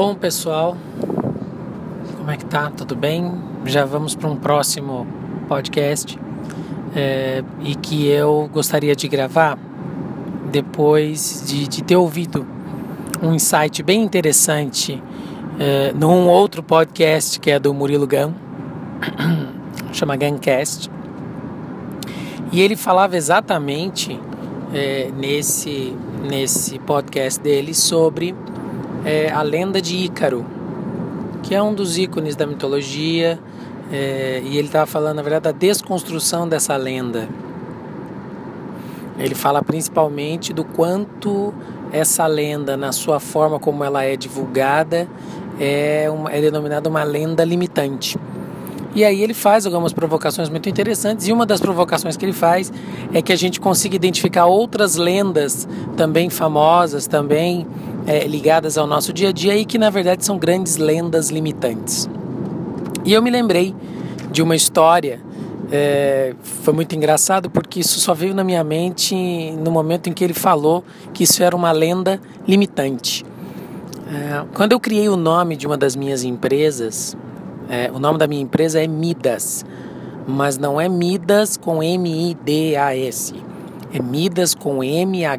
Bom, pessoal, como é que tá? Tudo bem? Já vamos para um próximo podcast é, e que eu gostaria de gravar depois de, de ter ouvido um insight bem interessante é, num outro podcast que é do Murilo Gun, chama Guncast. E ele falava exatamente é, nesse, nesse podcast dele sobre é, a lenda de Ícaro, que é um dos ícones da mitologia, é, e ele estava falando, na verdade, da desconstrução dessa lenda. Ele fala principalmente do quanto essa lenda, na sua forma como ela é divulgada, é, uma, é denominada uma lenda limitante. E aí ele faz algumas provocações muito interessantes, e uma das provocações que ele faz é que a gente consiga identificar outras lendas também famosas, também é, ligadas ao nosso dia a dia e que na verdade são grandes lendas limitantes. E eu me lembrei de uma história, é, foi muito engraçado porque isso só veio na minha mente no momento em que ele falou que isso era uma lenda limitante. É, quando eu criei o nome de uma das minhas empresas, é, o nome da minha empresa é Midas, mas não é Midas com M-I-D-A-S. É Midas com M-H-Y-D-A-S.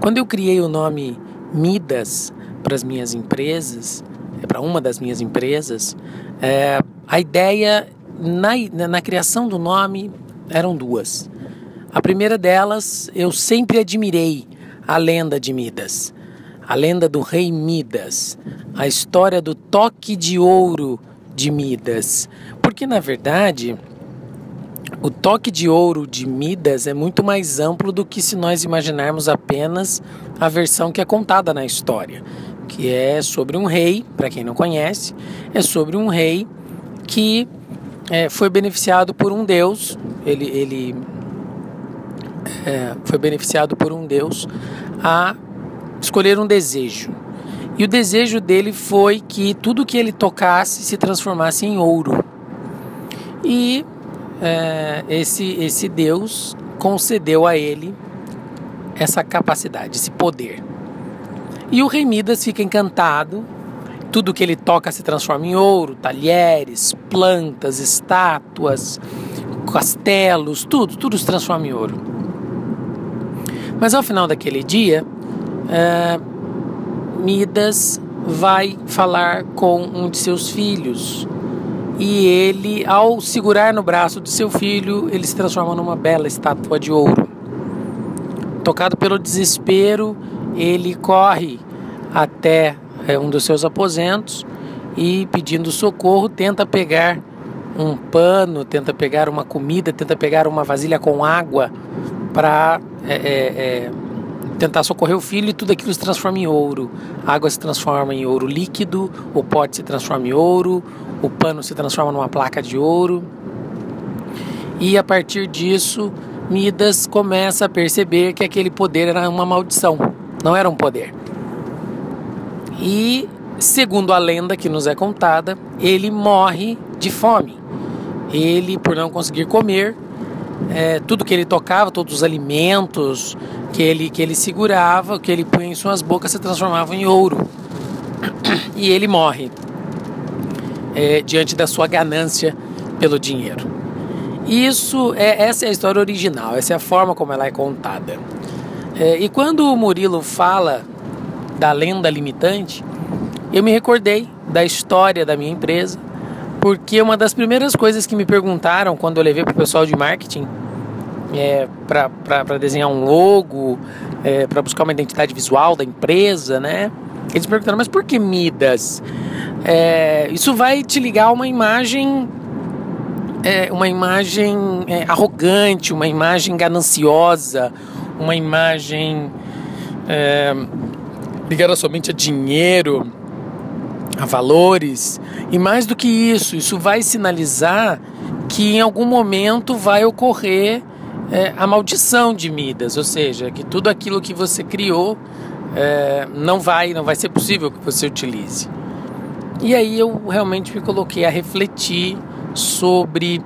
Quando eu criei o nome Midas para as minhas empresas, é, para uma das minhas empresas, é, a ideia na, na criação do nome eram duas. A primeira delas, eu sempre admirei a lenda de Midas a lenda do rei Midas, a história do toque de ouro de Midas. Porque na verdade, o toque de ouro de Midas é muito mais amplo do que se nós imaginarmos apenas a versão que é contada na história, que é sobre um rei, para quem não conhece, é sobre um rei que é, foi beneficiado por um deus, ele, ele é, foi beneficiado por um deus a escolher um desejo. E o desejo dele foi que tudo que ele tocasse se transformasse em ouro. E é, esse, esse Deus concedeu a ele essa capacidade, esse poder. E o rei Midas fica encantado. Tudo que ele toca se transforma em ouro, talheres, plantas, estátuas, castelos, tudo, tudo se transforma em ouro. Mas ao final daquele dia, é, Midas vai falar com um de seus filhos e ele, ao segurar no braço de seu filho, ele se transforma numa bela estátua de ouro. Tocado pelo desespero, ele corre até é, um dos seus aposentos e, pedindo socorro, tenta pegar um pano, tenta pegar uma comida, tenta pegar uma vasilha com água para é, é, é tentar socorrer o filho e tudo aquilo se transforma em ouro. A água se transforma em ouro líquido, o pote se transforma em ouro, o pano se transforma numa placa de ouro. E a partir disso, Midas começa a perceber que aquele poder era uma maldição, não era um poder. E, segundo a lenda que nos é contada, ele morre de fome. Ele, por não conseguir comer, é, tudo que ele tocava, todos os alimentos que ele, que ele segurava, que ele punha em suas bocas, se transformavam em ouro. E ele morre é, diante da sua ganância pelo dinheiro. Isso é essa é a história original, essa é a forma como ela é contada. É, e quando o Murilo fala da lenda limitante, eu me recordei da história da minha empresa porque uma das primeiras coisas que me perguntaram quando eu levei para o pessoal de marketing é, para desenhar um logo, é, para buscar uma identidade visual da empresa, né? Eles perguntaram, mas por que Midas? É, isso vai te ligar a uma imagem, é, uma imagem é, arrogante, uma imagem gananciosa, uma imagem é, ligada somente a dinheiro a valores. E mais do que isso, isso vai sinalizar que em algum momento vai ocorrer é, a maldição de Midas, ou seja, que tudo aquilo que você criou é, não vai, não vai ser possível que você utilize. E aí eu realmente me coloquei a refletir sobre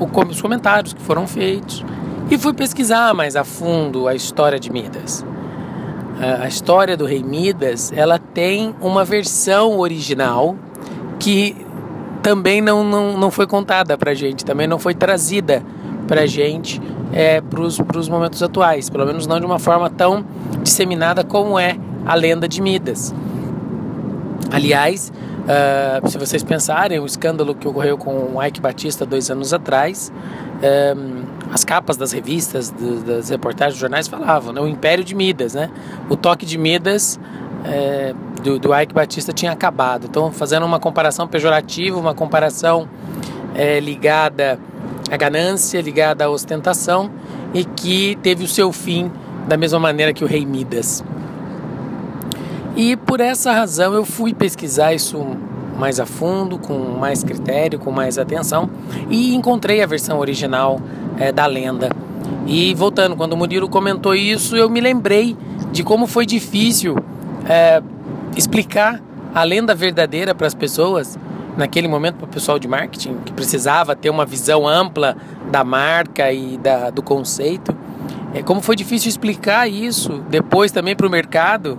o, os comentários que foram feitos e fui pesquisar mais a fundo a história de Midas. a história do rei Midas, ela tem uma versão original que também não, não, não foi contada para gente, também não foi trazida para gente é, para os momentos atuais, pelo menos não de uma forma tão disseminada como é a lenda de Midas. Aliás, uh, se vocês pensarem, o escândalo que ocorreu com o Ike Batista dois anos atrás, um, as capas das revistas, do, das reportagens dos jornais falavam, né, o Império de Midas, né? O toque de Midas é, do, do Ike Batista tinha acabado. Então, fazendo uma comparação pejorativa, uma comparação é, ligada à ganância, ligada à ostentação e que teve o seu fim da mesma maneira que o rei Midas. E por essa razão eu fui pesquisar isso mais a fundo, com mais critério, com mais atenção e encontrei a versão original é, da lenda. E voltando, quando o Murilo comentou isso, eu me lembrei de como foi difícil é, explicar a lenda verdadeira para as pessoas naquele momento para o pessoal de marketing que precisava ter uma visão ampla da marca e da, do conceito. É, como foi difícil explicar isso depois também para o mercado,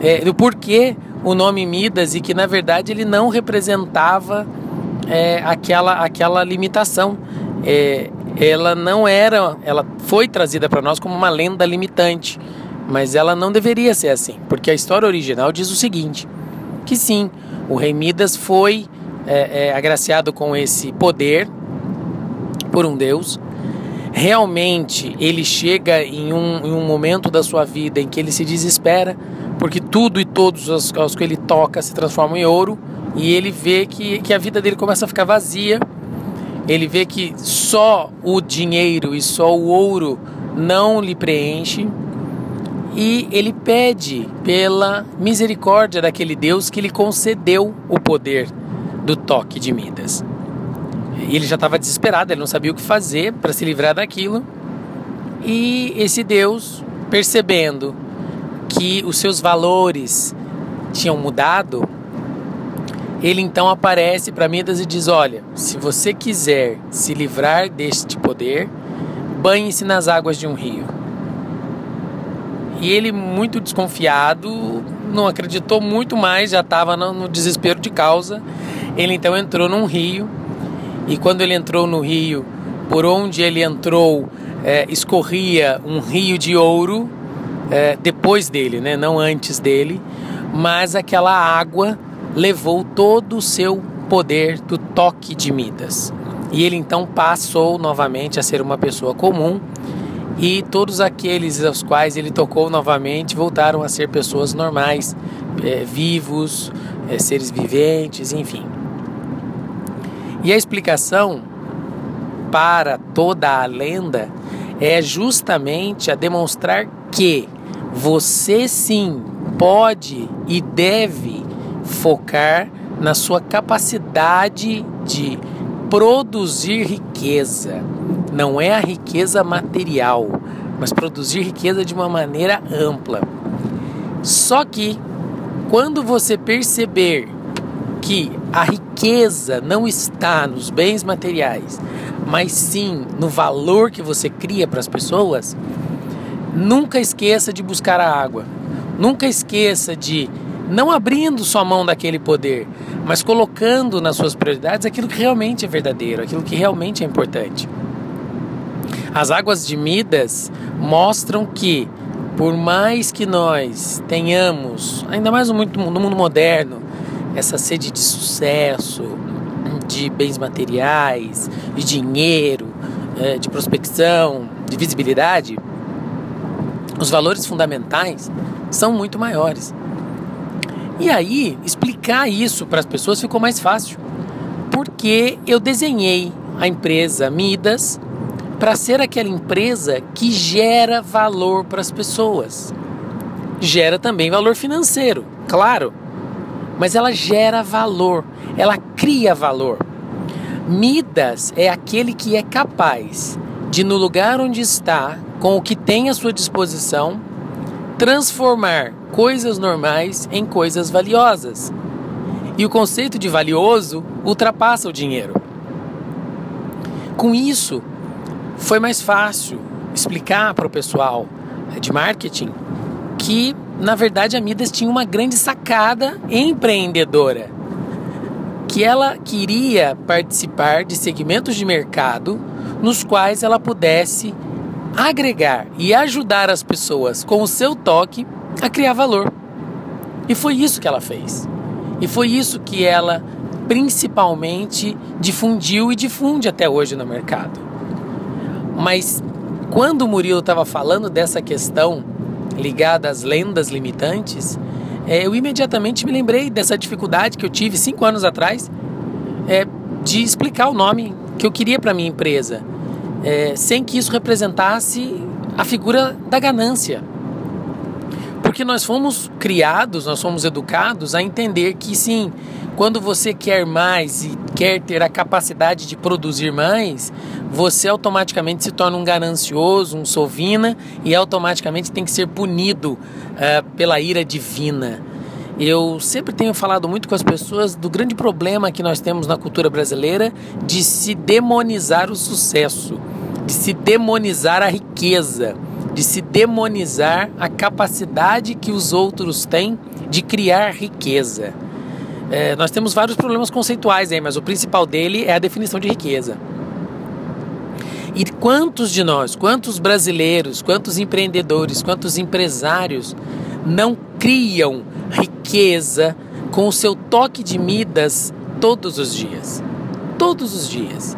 é, do porquê o nome Midas e que na verdade ele não representava é, aquela, aquela limitação. É, ela não era, ela foi trazida para nós como uma lenda limitante, mas ela não deveria ser assim, porque a história original diz o seguinte: que sim, o rei Midas foi é, é, agraciado com esse poder por um deus. Realmente ele chega em um, em um momento da sua vida em que ele se desespera, porque tudo e todos os, os que ele toca se transformam em ouro, e ele vê que, que a vida dele começa a ficar vazia ele vê que só o dinheiro e só o ouro não lhe preenche e ele pede pela misericórdia daquele Deus que lhe concedeu o poder do toque de Midas. E ele já estava desesperado, ele não sabia o que fazer para se livrar daquilo. E esse Deus, percebendo que os seus valores tinham mudado, ele então aparece para Midas e diz: Olha, se você quiser se livrar deste poder, banhe-se nas águas de um rio. E ele, muito desconfiado, não acreditou muito mais, já estava no desespero de causa. Ele então entrou num rio, e quando ele entrou no rio, por onde ele entrou, é, escorria um rio de ouro, é, depois dele, né? não antes dele, mas aquela água levou todo o seu poder do toque de Midas. E ele então passou novamente a ser uma pessoa comum, e todos aqueles aos quais ele tocou novamente voltaram a ser pessoas normais, é, vivos, é, seres viventes, enfim. E a explicação para toda a lenda é justamente a demonstrar que você sim pode e deve focar na sua capacidade de produzir riqueza. Não é a riqueza material, mas produzir riqueza de uma maneira ampla. Só que quando você perceber que a riqueza não está nos bens materiais, mas sim no valor que você cria para as pessoas, nunca esqueça de buscar a água. Nunca esqueça de não abrindo sua mão daquele poder, mas colocando nas suas prioridades aquilo que realmente é verdadeiro, aquilo que realmente é importante. As águas de Midas mostram que, por mais que nós tenhamos, ainda mais no mundo, no mundo moderno, essa sede de sucesso, de bens materiais, de dinheiro, é, de prospecção, de visibilidade, os valores fundamentais são muito maiores. E aí, explicar isso para as pessoas ficou mais fácil, porque eu desenhei a empresa Midas para ser aquela empresa que gera valor para as pessoas. Gera também valor financeiro, claro, mas ela gera valor, ela cria valor. Midas é aquele que é capaz de, no lugar onde está, com o que tem à sua disposição, transformar coisas normais em coisas valiosas. E o conceito de valioso ultrapassa o dinheiro. Com isso, foi mais fácil explicar para o pessoal de marketing que, na verdade, a Midas tinha uma grande sacada empreendedora. Que ela queria participar de segmentos de mercado nos quais ela pudesse agregar e ajudar as pessoas com o seu toque a criar valor. E foi isso que ela fez. E foi isso que ela principalmente difundiu e difunde até hoje no mercado. Mas quando o Murilo estava falando dessa questão ligada às lendas limitantes, é, eu imediatamente me lembrei dessa dificuldade que eu tive cinco anos atrás é, de explicar o nome que eu queria para minha empresa, é, sem que isso representasse a figura da ganância. Porque nós fomos criados, nós fomos educados a entender que sim, quando você quer mais e quer ter a capacidade de produzir mais, você automaticamente se torna um ganancioso, um sovina e automaticamente tem que ser punido uh, pela ira divina. Eu sempre tenho falado muito com as pessoas do grande problema que nós temos na cultura brasileira de se demonizar o sucesso, de se demonizar a riqueza, de se demonizar a capacidade que os outros têm de criar riqueza. É, nós temos vários problemas conceituais aí, mas o principal dele é a definição de riqueza. E quantos de nós, quantos brasileiros, quantos empreendedores, quantos empresários não criam riqueza com o seu toque de Midas todos os dias? Todos os dias.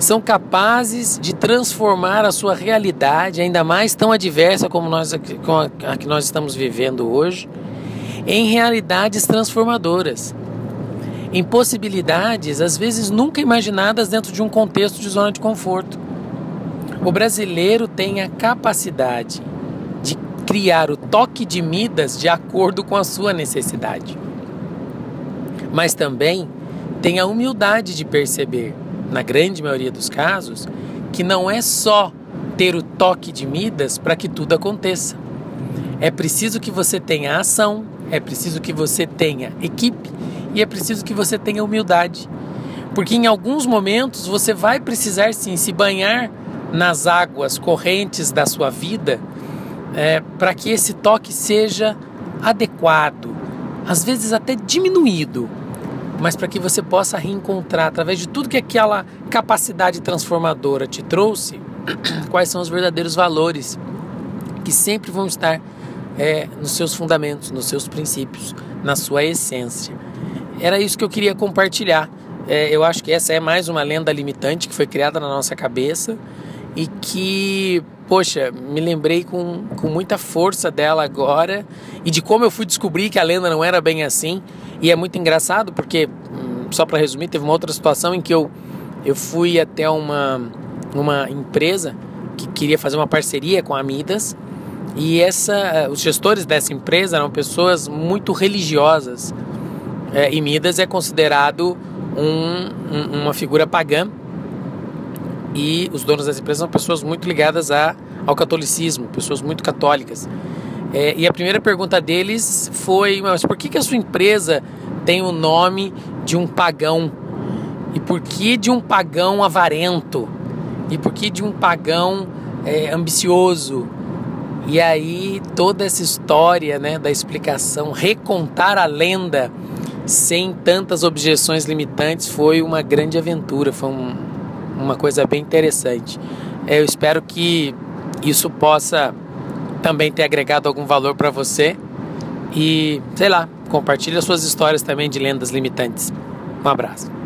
São capazes de transformar a sua realidade, ainda mais tão adversa como nós, a que nós estamos vivendo hoje, em realidades transformadoras em possibilidades às vezes nunca imaginadas dentro de um contexto de zona de conforto. O brasileiro tem a capacidade de criar o toque de Midas de acordo com a sua necessidade. Mas também tem a humildade de perceber, na grande maioria dos casos, que não é só ter o toque de Midas para que tudo aconteça. É preciso que você tenha ação, é preciso que você tenha equipe e é preciso que você tenha humildade. Porque em alguns momentos você vai precisar sim se banhar nas águas correntes da sua vida é, para que esse toque seja adequado, às vezes até diminuído, mas para que você possa reencontrar através de tudo que aquela capacidade transformadora te trouxe, quais são os verdadeiros valores que sempre vão estar é, nos seus fundamentos, nos seus princípios, na sua essência. Era isso que eu queria compartilhar. É, eu acho que essa é mais uma lenda limitante que foi criada na nossa cabeça e que, poxa, me lembrei com, com muita força dela agora e de como eu fui descobrir que a lenda não era bem assim. E é muito engraçado porque, hum, só para resumir, teve uma outra situação em que eu, eu fui até uma, uma empresa que queria fazer uma parceria com a Midas e essa, os gestores dessa empresa eram pessoas muito religiosas. É, e Midas é considerado um, um, uma figura pagã e os donos das empresas são pessoas muito ligadas a, ao catolicismo, pessoas muito católicas. É, e a primeira pergunta deles foi: mas por que, que a sua empresa tem o nome de um pagão? E por que de um pagão avarento? E por que de um pagão é, ambicioso? E aí toda essa história né, da explicação, recontar a lenda sem tantas objeções limitantes foi uma grande aventura, foi um, uma coisa bem interessante. É, eu espero que isso possa também ter agregado algum valor para você e, sei lá, compartilhe as suas histórias também de lendas limitantes. Um abraço.